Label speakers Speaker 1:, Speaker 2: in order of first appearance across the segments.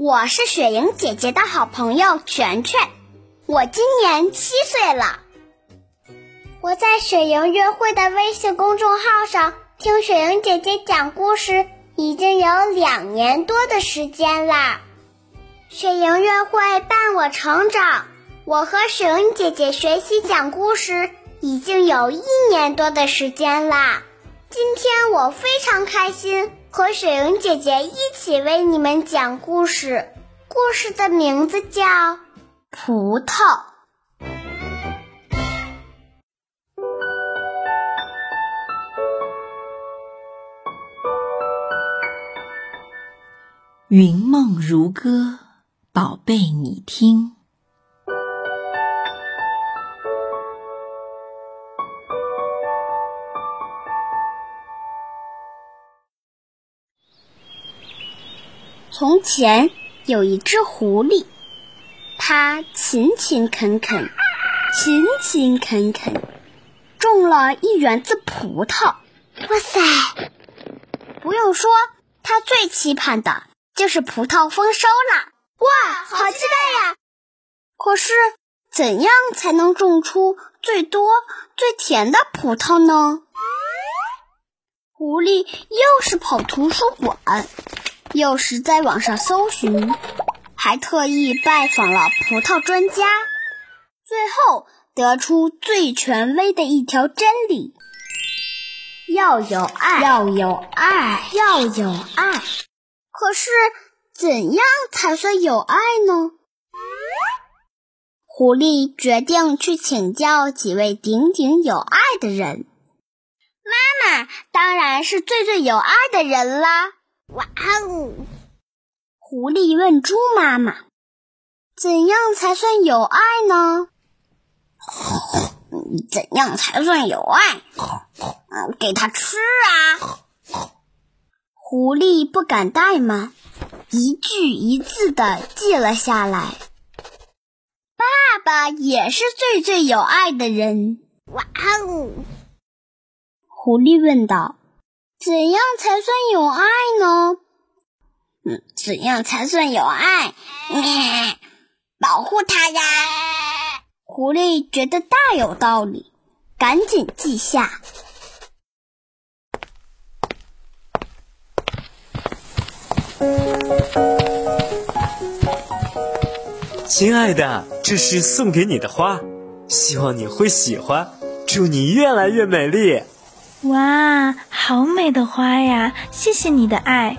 Speaker 1: 我是雪莹姐姐的好朋友全全，我今年七岁了。我在雪莹约会的微信公众号上听雪莹姐姐讲故事，已经有两年多的时间啦。雪莹约会伴我成长，我和雪莹姐姐学习讲故事已经有一年多的时间啦。今天我非常开心。和雪莹姐姐一起为你们讲故事，故事的名字叫《葡萄》。
Speaker 2: 云梦如歌，宝贝，你听。
Speaker 1: 从前有一只狐狸，它勤勤恳恳，勤勤恳恳，种了一园子葡萄。哇塞！不用说，它最期盼的就是葡萄丰收啦！哇，好期待呀！可是，怎样才能种出最多、最甜的葡萄呢？狐狸又是跑图书馆。又是在网上搜寻，还特意拜访了葡萄专家，最后得出最权威的一条真理：要有爱，要有爱，要有爱。可是，怎样才算有爱呢？狐狸决定去请教几位鼎鼎有爱的人。妈妈当然是最最有爱的人啦。哇哦！狐狸问猪妈妈：“怎样才算有爱呢？”“怎样才算有爱？”“给他吃啊！”狐狸不敢怠慢，一句一字的记了下来。爸爸也是最最有爱的人。哇哦！狐狸问道。怎样才算有爱呢？嗯，怎样才算有爱？保护它呀！狐狸觉得大有道理，赶紧记下。
Speaker 3: 亲爱的，这是送给你的花，希望你会喜欢。祝你越来越美丽。
Speaker 4: 哇，好美的花呀！谢谢你的爱。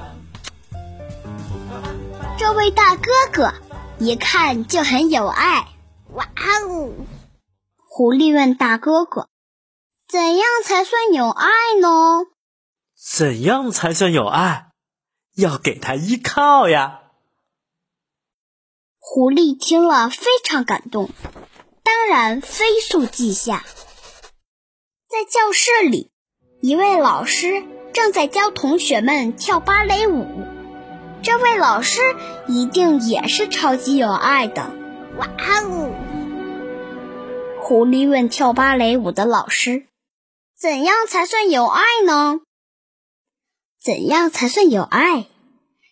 Speaker 1: 这位大哥哥一看就很有爱。哇哦！狐狸问大哥哥：“怎样才算有爱呢？”
Speaker 3: 怎样才算有爱？要给他依靠呀。
Speaker 1: 狐狸听了非常感动，当然飞速记下。在教室里。一位老师正在教同学们跳芭蕾舞，这位老师一定也是超级有爱的。哇哦！狐狸问跳芭蕾舞的老师：“怎样才算有爱呢？”“怎样才算有爱？”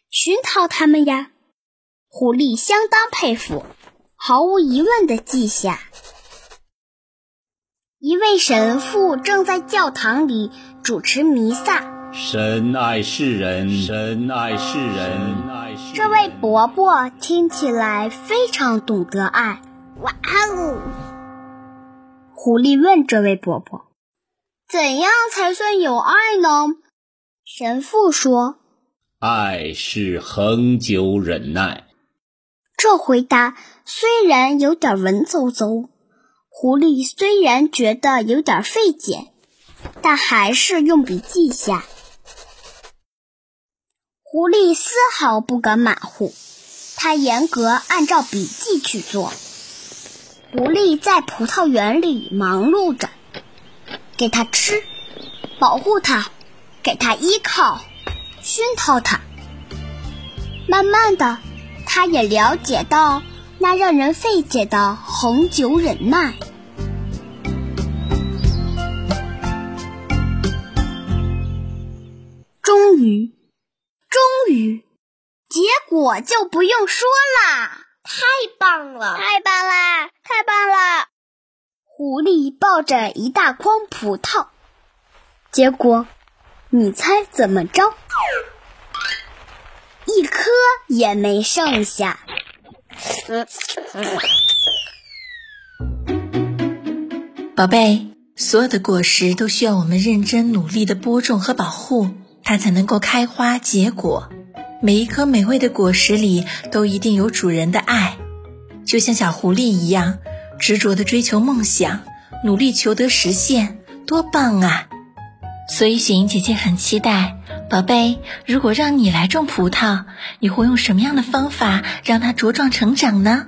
Speaker 1: 熏陶他们呀！狐狸相当佩服，毫无疑问的记下。一位神父正在教堂里主持弥撒。
Speaker 5: 神爱世人，神爱世人。
Speaker 1: 这位伯伯听起来非常懂得爱。哇哦！狐狸问这位伯伯：“怎样才算有爱呢？”神父说：“
Speaker 5: 爱是恒久忍耐。”
Speaker 1: 这回答虽然有点文绉绉。狐狸虽然觉得有点费解，但还是用笔记下。狐狸丝毫不敢马虎，他严格按照笔记去做。狐狸在葡萄园里忙碌着，给它吃，保护它，给它依靠，熏陶它。慢慢的，他也了解到。那让人费解的恒久忍耐，结果就不用说啦。
Speaker 6: 太棒了！
Speaker 1: 太棒啦！太棒了！狐狸抱着一大筐葡萄，结果，你猜怎么着？一颗也没剩下。
Speaker 2: 宝贝，所有的果实都需要我们认真努力的播种和保护，它才能够开花结果。每一颗美味的果实里都一定有主人的爱，就像小狐狸一样，执着地追求梦想，努力求得实现，多棒啊！所以雪莹姐姐很期待，宝贝，如果让你来种葡萄，你会用什么样的方法让它茁壮成长呢？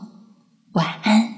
Speaker 2: 晚安。